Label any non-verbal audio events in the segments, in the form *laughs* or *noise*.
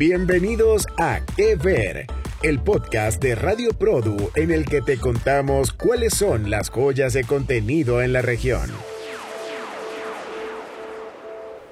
Bienvenidos a Que Ver, el podcast de Radio Produ en el que te contamos cuáles son las joyas de contenido en la región.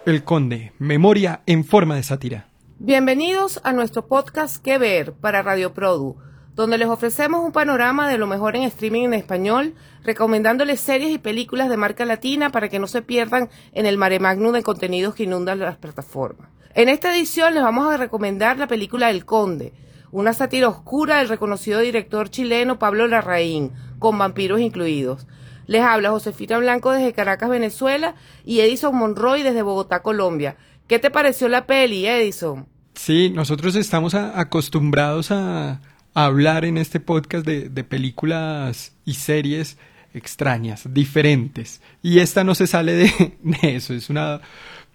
El Conde, memoria en forma de sátira. Bienvenidos a nuestro podcast Que Ver para Radio Produ, donde les ofrecemos un panorama de lo mejor en streaming en español, recomendándoles series y películas de marca latina para que no se pierdan en el mare magnum de contenidos que inundan las plataformas. En esta edición les vamos a recomendar la película El Conde, una sátira oscura del reconocido director chileno Pablo Larraín, con vampiros incluidos. Les habla Josefina Blanco desde Caracas, Venezuela, y Edison Monroy desde Bogotá, Colombia. ¿Qué te pareció la peli, Edison? Sí, nosotros estamos acostumbrados a, hablar en este podcast de, películas y series extrañas, diferentes. Y esta no se sale de *laughs* eso, es una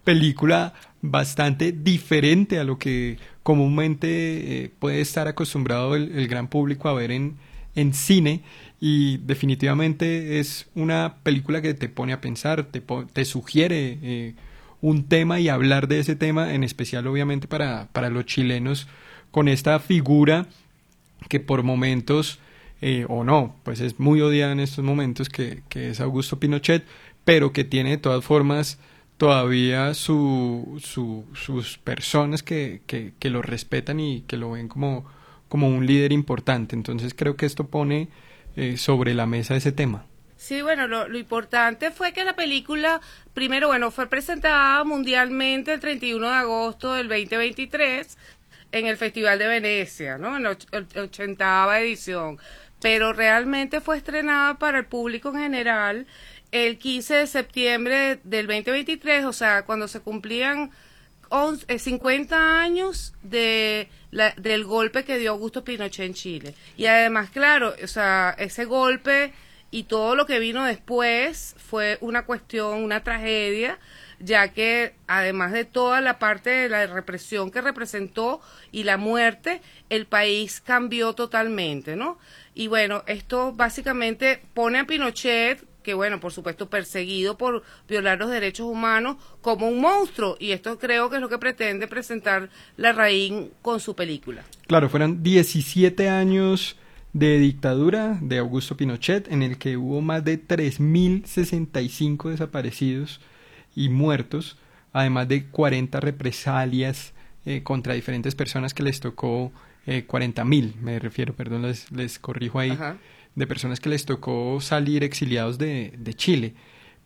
película bastante diferente a lo que comúnmente eh, puede estar acostumbrado el, gran público a ver en, en cine. Y definitivamente es una película que te pone a pensar, te, te sugiere eh, un tema y hablar de ese tema, en especial obviamente para, para los chilenos, con esta figura que por momentos, eh, o no, pues es muy odiada en estos momentos, que, que es Augusto Pinochet, pero que tiene de todas formas todavía su, sus personas que, que, lo respetan y que lo ven como, como un líder importante. Entonces creo que esto pone eh, sobre la mesa ese tema. Sí, bueno, lo, lo, importante fue que la película, primero, bueno, fue presentada mundialmente el 31 de agosto del 2023 en el Festival de Venecia, ¿no? En la 80 edición. Pero realmente fue estrenada para el público en general el 15 de septiembre del 2023, o sea, cuando se cumplían 50 eh, años de del golpe que dio Augusto Pinochet en Chile. Y además, claro, o sea, ese golpe y todo lo que vino después fue una cuestión, una tragedia, ya que además de toda la parte de la represión que representó y la muerte, el país cambió totalmente, ¿no? Y bueno, esto básicamente pone a Pinochet que bueno, por supuesto, perseguido por violar los derechos humanos como un monstruo. Y esto creo que es lo que pretende presentar la raíz con su película. Claro, fueron 17 años de dictadura de Augusto Pinochet, en el que hubo más de 3.065 desaparecidos y muertos, además de 40 represalias eh, contra diferentes personas que les tocó eh, 40.000, me refiero, perdón, les, les corrijo ahí de personas que les tocó salir exiliados de, de Chile.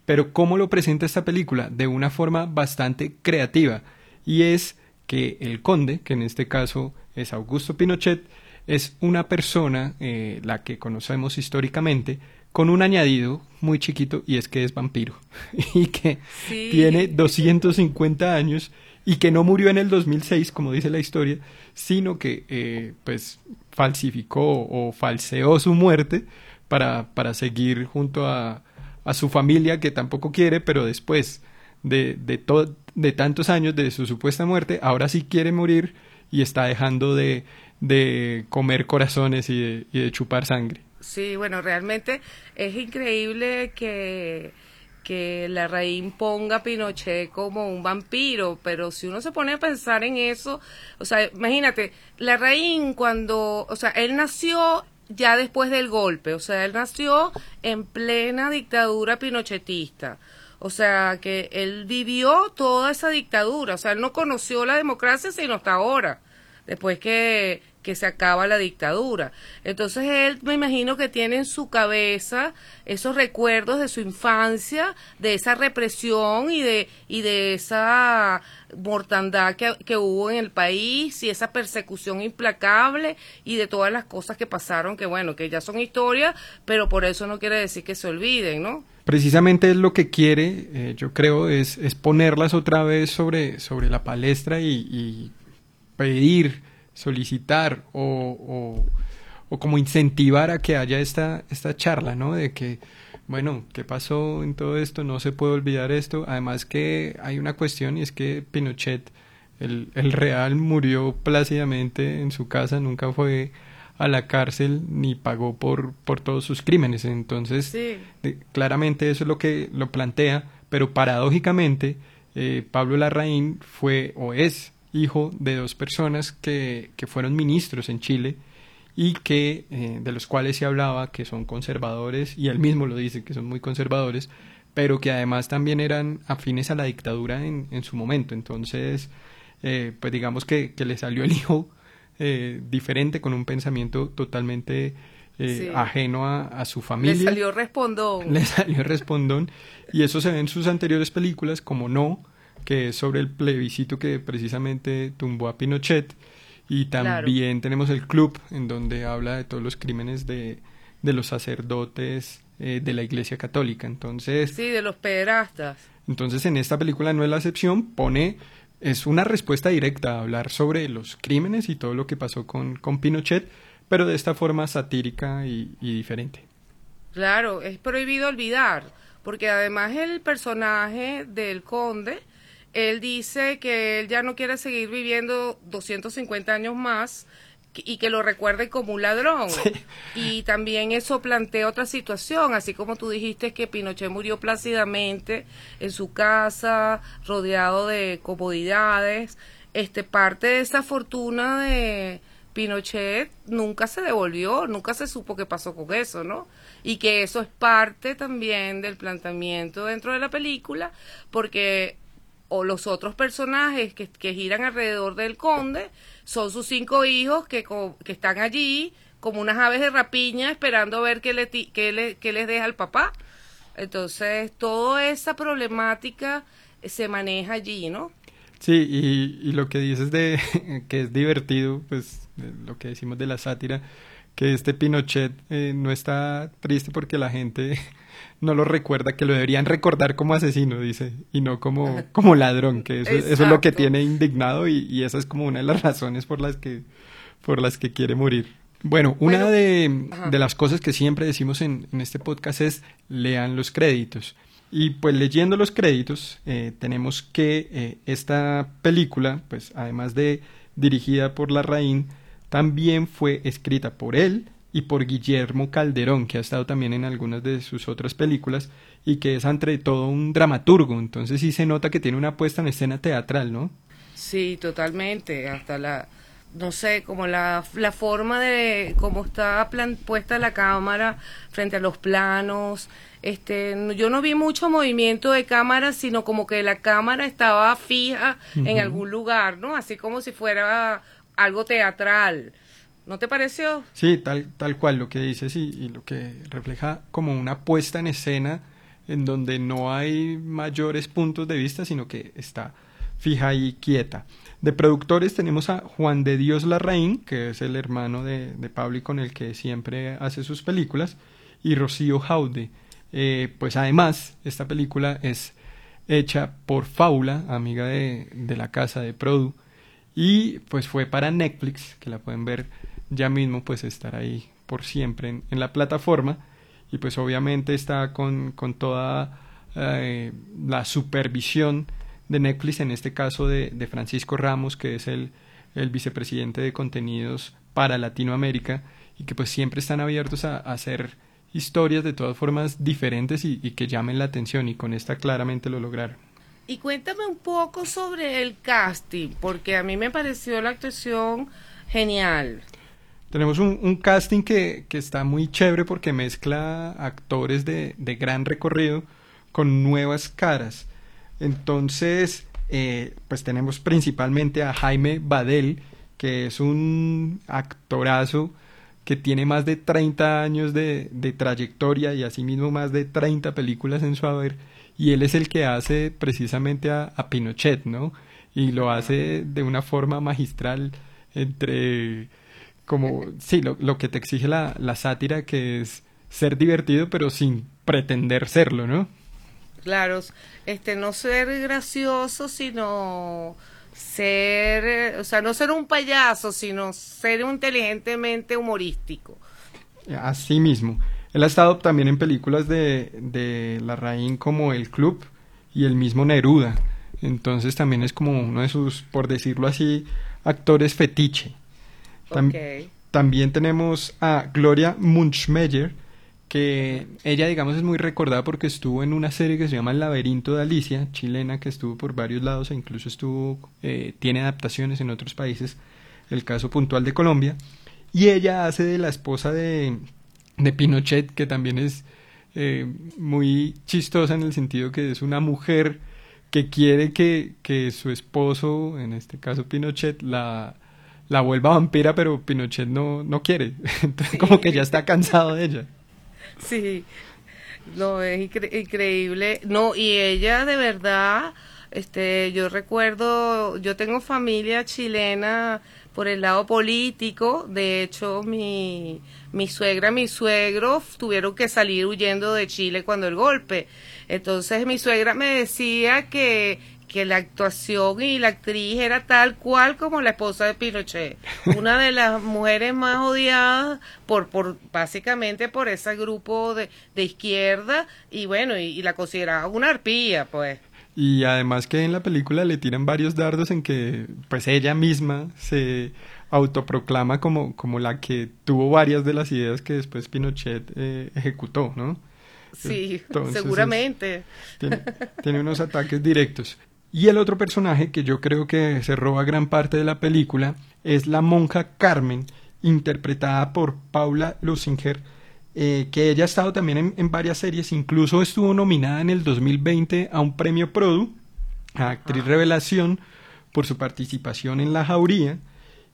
Pero ¿cómo lo presenta esta película? De una forma bastante creativa. Y es que el conde, que en este caso es Augusto Pinochet, es una persona, eh, la que conocemos históricamente, con un añadido muy chiquito y es que es vampiro *laughs* y que tiene 250 años y que no murió en el 2006, como dice la historia, sino que eh, pues falsificó o falseó su muerte para, para seguir junto a, a, su familia que tampoco quiere, pero después de, de, de tantos años de su supuesta muerte, ahora sí quiere morir y está dejando de, de comer corazones y de, y de chupar sangre. Sí, bueno, realmente es increíble que que la raíz ponga a Pinochet como un vampiro, pero si uno se pone a pensar en eso, o sea, imagínate, la raíz cuando, o sea, él nació ya después del golpe, o sea, él nació en plena dictadura pinochetista. O sea, que él vivió toda esa dictadura, o sea, él no conoció la democracia sino hasta ahora, después que que se acaba la dictadura. Entonces él me imagino que tiene en su cabeza esos recuerdos de su infancia, de esa represión y de, y de esa mortandad que, que hubo en el país y esa persecución implacable y de todas las cosas que pasaron, que bueno, que ya son historia, pero por eso no quiere decir que se olviden, ¿no? Precisamente es lo que quiere, eh, yo creo, es, es, ponerlas otra vez sobre, sobre la palestra y, y pedir solicitar o, o, como incentivar a que haya esta, esta charla, ¿no? De que, bueno, ¿qué pasó en todo esto? No se puede olvidar esto. Además que hay una cuestión y es que Pinochet, el, el real, murió plácidamente en su casa, nunca fue a la cárcel ni pagó por, por todos sus crímenes. Entonces, claramente eso es lo que lo plantea, pero paradójicamente, eh, Pablo Larraín fue o es hijo de dos personas que, que fueron ministros en Chile y que eh, de los cuales se hablaba que son conservadores y él mismo lo dice que son muy conservadores pero que además también eran afines a la dictadura en, en su momento entonces eh, pues digamos que, que, le salió el hijo eh, diferente con un pensamiento totalmente eh, ajeno a, a, su familia. Le salió respondón. *laughs* Le salió respondón. Y eso se ve en sus anteriores películas, como No, que es sobre el plebiscito que precisamente tumbó a Pinochet. Y también tenemos el club, en donde habla de todos los crímenes de, de los sacerdotes eh, de la Iglesia Católica. Entonces. Sí, de los pederastas. Entonces, en esta película no es la excepción, pone. Es una respuesta directa a hablar sobre los crímenes y todo lo que pasó con, con Pinochet, pero de esta forma satírica y, y diferente. Claro, es prohibido olvidar, porque además el personaje del conde, él dice que él ya no quiere seguir viviendo 250 años más y que lo recuerde como un ladrón. Sí. Y también eso plantea otra situación, así como tú dijiste que Pinochet murió plácidamente en su casa, rodeado de comodidades. Este parte de esa fortuna de Pinochet nunca se devolvió, nunca se supo qué pasó con eso, ¿no? Y que eso es parte también del planteamiento dentro de la película, porque o los otros personajes que, que giran alrededor del conde son sus cinco hijos que, que están allí como unas aves de rapiña esperando ver qué, le, qué, le, qué les deja el papá. Entonces, toda esa problemática se maneja allí, ¿no? Sí, y, y lo que dices de *laughs* que es divertido, pues lo que decimos de la sátira, que este Pinochet eh, no está triste porque la gente *laughs* no lo recuerda, que lo deberían recordar como asesino, dice, y no como, *laughs* como ladrón, que eso, eso es lo que tiene indignado y, y, esa es como una de las razones por las que, por las que quiere morir. Bueno, una Bueno, de, las cosas que siempre decimos en, en este podcast es lean los créditos. Y pues leyendo los créditos, eh, tenemos que eh, esta película, pues además de dirigida por Larraín, también fue escrita por él y por Guillermo Calderón, que ha estado también en algunas de sus otras películas y que es entre todo un dramaturgo. Entonces sí se nota que tiene una puesta en escena teatral, ¿no? Sí, totalmente. Hasta la, no sé, como la, la forma de cómo está plan, puesta la cámara frente a los planos. Este, yo no vi mucho movimiento de cámara, sino como que la cámara estaba fija en algún lugar, ¿no? Así como si fuera algo teatral. ¿No te pareció? Sí, tal, tal cual lo que dices y, y lo que refleja como una puesta en escena en donde no hay mayores puntos de vista, sino que está fija y quieta. De productores tenemos a Juan de Dios Larraín, que es el hermano de, de Pablo y con el que siempre hace sus películas, y Rocío Jaude. Eh, pues además, esta película es hecha por Faula, amiga de, de la casa de Produ, y pues fue para Netflix, que la pueden ver ya mismo, pues estar ahí por siempre en, la plataforma, y pues obviamente está con, con toda eh, la supervisión de Netflix, en este caso de, Francisco Ramos, que es el, el vicepresidente de contenidos para Latinoamérica, y que pues siempre están abiertos a, a hacer historias de todas formas diferentes y, y que llamen la atención, y con esta claramente lo lograron. Y cuéntame un poco sobre el casting, porque a mí me pareció la actuación genial. Tenemos un, casting que, que está muy chévere porque mezcla actores de, de gran recorrido con nuevas caras. Entonces, eh, pues tenemos principalmente a Jaime Badel, que es un actorazo que tiene más de 30 años de, de trayectoria y asimismo más de 30 películas en su haber, y él es el que hace precisamente a, a Pinochet, ¿no? Y lo hace de una forma magistral entre como sí lo, lo que te exige la, la sátira que es ser divertido pero sin pretender serlo no Claro, este no ser gracioso, sino ser, o sea, no ser un payaso, sino ser inteligentemente humorístico. así mismo él ha estado también en películas de, de Larraín como El Club y el mismo Neruda. Entonces también es como uno de sus por decirlo así actores fetiche. Tam-. También tenemos a Gloria Munchmeyer, que ella, digamos, es muy recordada porque estuvo en una serie que se llama El laberinto de Alicia, chilena, que estuvo por varios lados e incluso estuvo, eh, tiene adaptaciones en otros países, el caso puntual de Colombia, y ella hace de la esposa de, de Pinochet, que también es eh, muy chistosa en el sentido que es una mujer que quiere que, que su esposo, en este caso Pinochet, la, la vuelva vampira, pero Pinochet no, no quiere. *laughs* Entonces, como que ya está cansado de ella. Sí, no, es increíble. No, y ella de verdad, este, yo recuerdo, yo tengo familia chilena por el lado político, de hecho mi, mi suegra, mi suegro tuvieron que salir huyendo de Chile cuando el golpe. Entonces mi suegra me decía que que la actuación y la actriz era tal cual como la esposa de Pinochet, una de las mujeres más odiadas por, por básicamente por ese grupo de, de izquierda y bueno, y, la consideraba una arpía, pues. Y además que en la película le tiran varios dardos en que pues ella misma se autoproclama como, como la que tuvo varias de las ideas que después Pinochet eh, ejecutó, ¿no? Sí, seguramente. tiene, unos ataques directos. Y el otro personaje que yo creo que se roba gran parte de la película es la monja Carmen, interpretada por Paula Lusinger, eh, que ella ha estado también en, varias series, incluso estuvo nominada en el 2020 a un premio Produ, a actriz revelación, por su participación en La Jauría,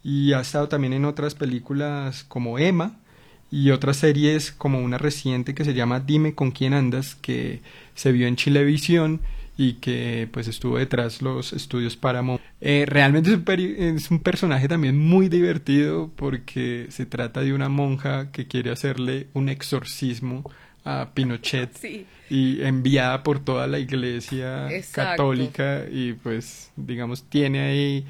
y ha estado también en otras películas como Emma, y otras series como una reciente que se llama Dime con quién andas, que se vio en Chilevisión y que pues estuvo detrás los estudios Paramount. Eh, realmente es un, es un, personaje también muy divertido porque se trata de una monja que quiere hacerle un exorcismo a Pinochet *laughs* y enviada por toda la iglesia católica y pues digamos tiene ahí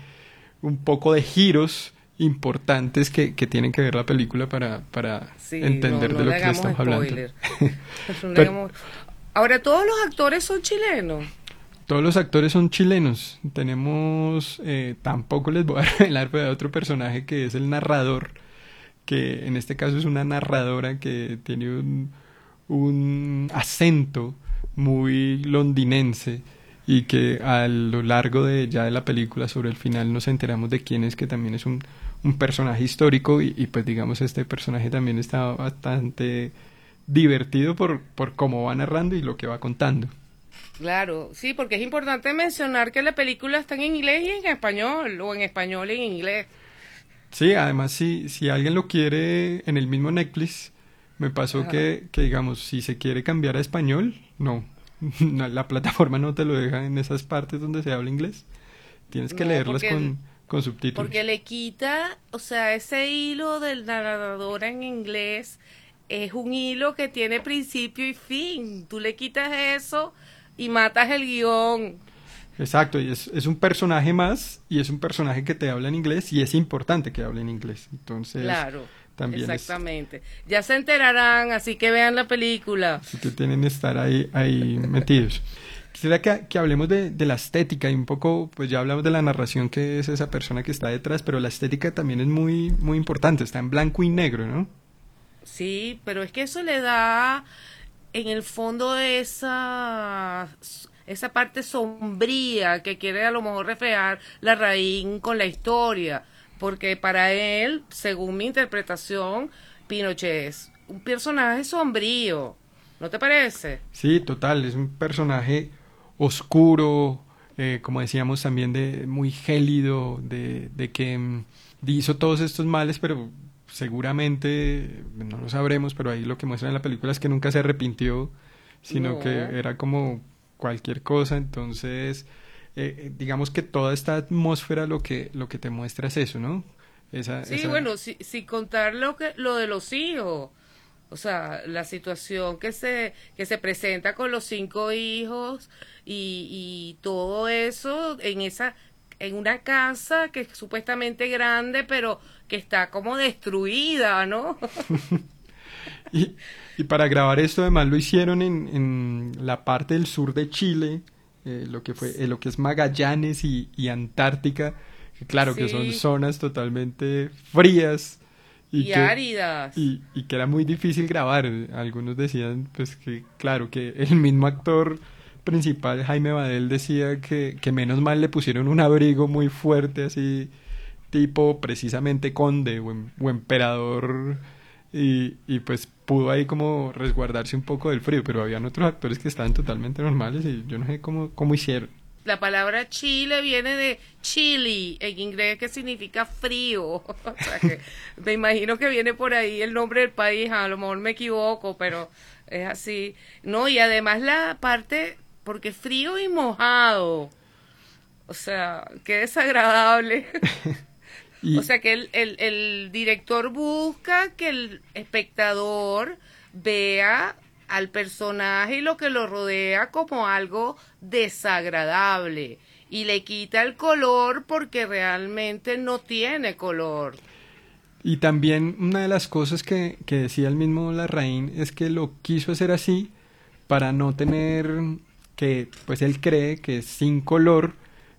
un poco de giros importantes que, que tienen que ver la película para, para entender de lo que estamos hablando. *laughs* *laughs* Ahora, ¿todos los actores son chilenos? Todos los actores son chilenos. Tenemos, eh, tampoco les voy a *laughs* revelar, pero otro personaje que es el narrador, que en este caso es una narradora que tiene un, un acento muy londinense y que a lo largo de ya de la película sobre el final nos enteramos de quién es que también es un, un personaje histórico y, y, pues digamos este personaje también está bastante divertido por, por cómo va narrando y lo que va contando. Claro, sí, porque es importante mencionar que la película está en inglés y en español, o en español y en inglés. Sí, además, si, si alguien lo quiere en el mismo Netflix, me pasó que, que, digamos, si se quiere cambiar a español, *laughs* no, la plataforma no te lo deja en esas partes donde se habla inglés. Tienes que leerlas con, con subtítulos. Porque le quita, o sea, ese hilo del narrador en inglés es un hilo que tiene principio y fin. Tú le quitas eso y matas el guion. Exacto, y es, es, un personaje más y es un personaje que te habla en inglés y es importante que hable en inglés. Entonces, claro, también exactamente. Ya se enterarán, así que vean la película. Así que tienen que estar ahí, ahí *laughs* metidos. Quisiera que, que hablemos de, de, la estética y un poco, pues ya hablamos de la narración que es esa persona que está detrás, pero la estética también es muy, muy importante, está en blanco y negro, ¿no? Sí, pero es que eso le da en el fondo esa esa parte sombría que quiere a lo mejor reflejar la raíz con la historia, porque para él, según mi interpretación, Pinochet es un personaje sombrío, ¿no te parece? Sí, total, es un personaje oscuro, eh, como decíamos también de muy gélido, de, de que mm, hizo todos estos males, pero seguramente, no lo sabremos, pero ahí lo que muestra en la película es que nunca se arrepintió, sino que era como cualquier cosa, entonces eh, eh, digamos que toda esta atmósfera lo que, lo que te muestra es eso, ¿no? Esa, sí, bueno, sin si contar lo, que, lo de los hijos, o sea, la situación que se, que se presenta con los cinco hijos y, y todo eso en esa en una casa que es supuestamente grande, pero que está como destruida, ¿no? *laughs* y, y, para grabar esto además lo hicieron en, en la parte del sur de Chile, eh, lo que fue eh, lo que es Magallanes y, y Antártica, que claro que son zonas totalmente frías y, áridas. Y, y, que era muy difícil grabar. Algunos decían, pues que, claro, que el mismo actor principal, Jaime Badel, decía que, que menos mal le pusieron un abrigo muy fuerte, así, tipo precisamente conde o, em, emperador. Y, y, pues pudo ahí como resguardarse un poco del frío, pero habían otros actores que estaban totalmente normales y yo no sé cómo, cómo hicieron la palabra Chile viene de chili, en inglés que significa frío. *laughs* o sea que me imagino que viene por ahí el nombre del país, a lo mejor me equivoco, pero es así. No, y además la parte, porque frío y mojado. O sea, qué desagradable. *laughs* o sea que el, el, el director busca que el espectador vea al personaje y lo que lo rodea como algo desagradable y le quita el color porque realmente no tiene color. Y también una de las cosas que, que decía el mismo Larraín es que lo quiso hacer así para no tener que, pues él cree que sin color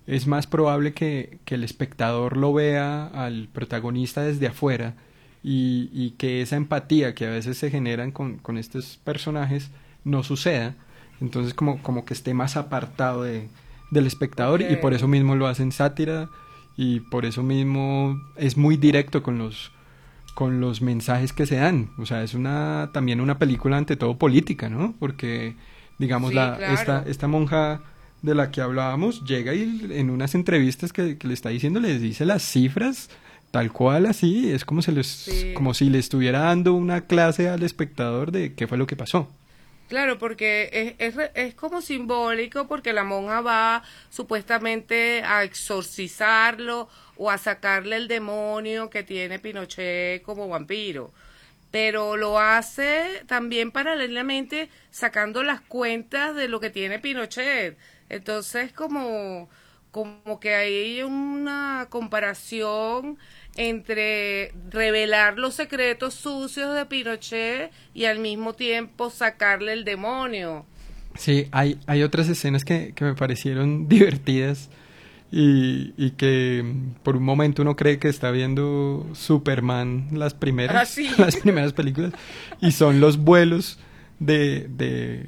es más probable que, que el espectador lo vea al protagonista desde afuera y, y, que esa empatía que a veces se generan con, con estos personajes no suceda. Entonces como, como que esté más apartado de, del espectador y por eso mismo lo hacen sátira y por eso mismo es muy directo con los con los mensajes que se dan. O sea, es una también una película ante todo política, ¿no? Porque digamos la esta esta monja de la que hablábamos llega y en unas entrevistas que, que le está diciendo les dice las cifras tal cual así, es como, se les, como si le estuviera dando una clase al espectador de qué fue lo que pasó. Claro, porque es, es, es, como simbólico porque la monja va supuestamente a exorcizarlo o a sacarle el demonio que tiene Pinochet como vampiro. Pero lo hace también paralelamente sacando las cuentas de lo que tiene Pinochet. Entonces como, como que hay una comparación entre revelar los secretos sucios de Pinochet y al mismo tiempo sacarle el demonio. Sí, hay, hay otras escenas que, que me parecieron *laughs* divertidas y, y, que por un momento uno cree que está viendo Superman las primeras, ah, *laughs* las primeras películas y son los vuelos de, de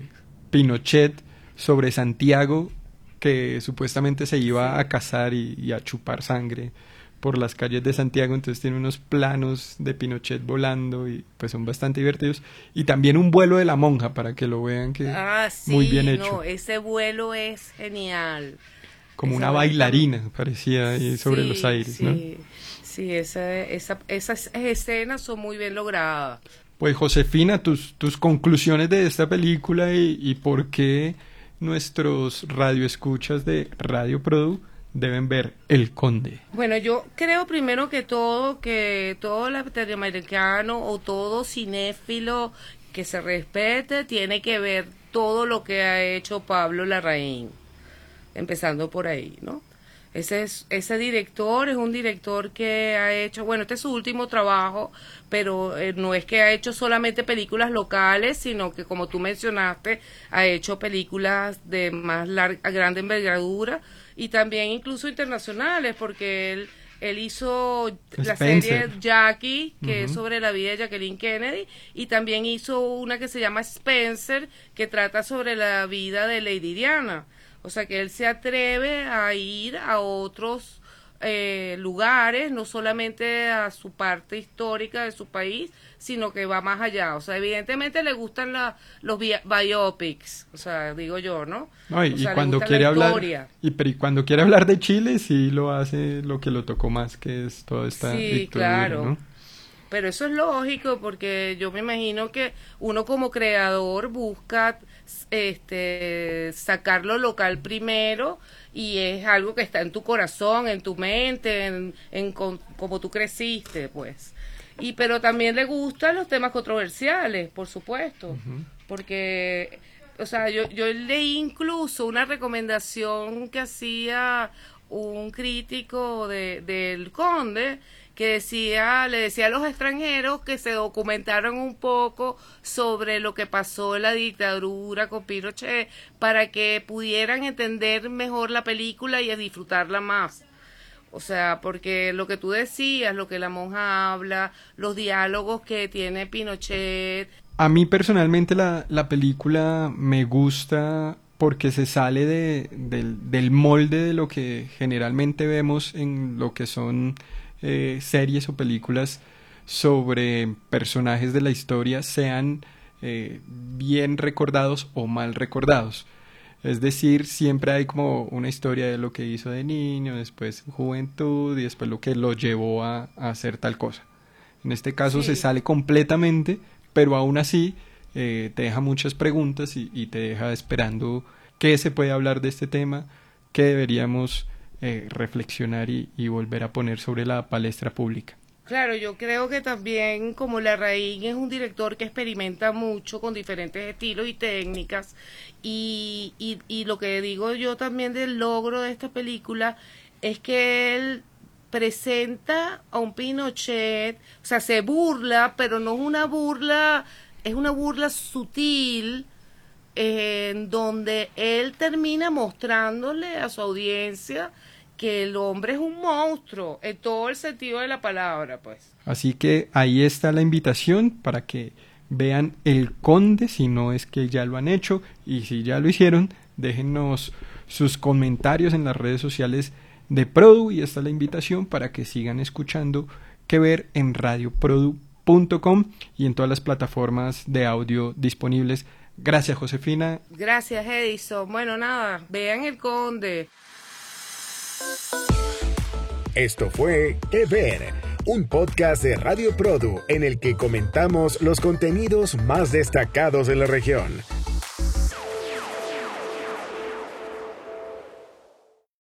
Pinochet sobre Santiago que supuestamente se iba a cazar y a chupar sangre por las calles de Santiago, entonces tiene unos planos de Pinochet volando y pues son bastante divertidos. Y también un vuelo de la monja para que lo vean que ah, muy bien hecho. No, ese vuelo es genial. Como una bailarina parecía ahí sobre los aires, ¿no? Sí, esa, esa, esas escenas son muy bien logradas. Pues Josefina, tus, tus conclusiones de esta película y, y por qué nuestros radioescuchas de Radio Produ deben ver El Conde? Bueno, yo creo primero que todo que todo latinoamericano o todo cinéfilo que se respete tiene que ver todo lo que ha hecho Pablo Larraín, empezando por ahí, ¿no? Ese, es, ese director es un director que ha hecho, bueno, este es su último trabajo, pero eh, no es que ha hecho solamente películas locales, sino que como tú mencionaste, ha hecho películas de más larga, grande envergadura, y también incluso internacionales, porque él, él hizo la serie Jackie, que es sobre la vida de Jacqueline Kennedy, y también hizo una que se llama Spencer, que trata sobre la vida de Lady Diana. O sea que él se atreve a ir a otros eh, lugares, no solamente a su parte histórica de su país, sino que va más allá. O sea, evidentemente le gustan la, los biopics, o sea, digo yo, ¿no? y, cuando quiere hablar y, pero cuando quiere hablar de Chile sí lo hace lo que lo tocó más, que es toda esta Sí, claro. Pero eso es lógico porque yo me imagino que uno como creador busca este sacar lo local primero y es algo que está en tu corazón, en tu mente, en, en como tú creciste, pues. Y pero también le gustan los temas controversiales, por supuesto, porque o sea, yo yo leí incluso una recomendación que hacía un crítico de, del Conde que decía, le decía a los extranjeros que se documentaron un poco sobre lo que pasó en la dictadura con Pinochet para que pudieran entender mejor la película y disfrutarla más. O sea, porque lo que tú decías, lo que la monja habla, los diálogos que tiene Pinochet. A mí personalmente la, la película me gusta porque se sale de, del, del, molde de lo que generalmente vemos en lo que son eh, series o películas sobre personajes de la historia, sean eh, bien recordados o mal recordados. Es decir, siempre hay como una historia de lo que hizo de niño, después juventud y después lo que lo llevó a, hacer tal cosa. En este caso se sale completamente, pero aún así eh, te deja muchas preguntas y, te deja esperando qué se puede hablar de este tema, qué deberíamos eh, reflexionar y volver a poner sobre la palestra pública. Claro, yo creo que también como la raíz es un director que experimenta mucho con diferentes estilos y técnicas y, lo que digo yo también del logro de esta película es que él presenta a un Pinochet, o sea, se burla, pero no es una burla, es una burla sutil, en donde él termina mostrándole a su audiencia que el hombre es un monstruo en todo el sentido de la palabra, pues. Así que ahí está la invitación para que vean El Conde, si no es que ya lo han hecho, y si ya lo hicieron, déjenos sus comentarios en las redes sociales de Produ, y esta es la invitación para que sigan escuchando que ver en radioprodu.com y en todas las plataformas de audio disponibles. Gracias, Josefina. Gracias, Edison. Bueno, nada, vean El Conde. Esto fue Que Ver, un podcast de Radio Produ en el que comentamos los contenidos más destacados de la región.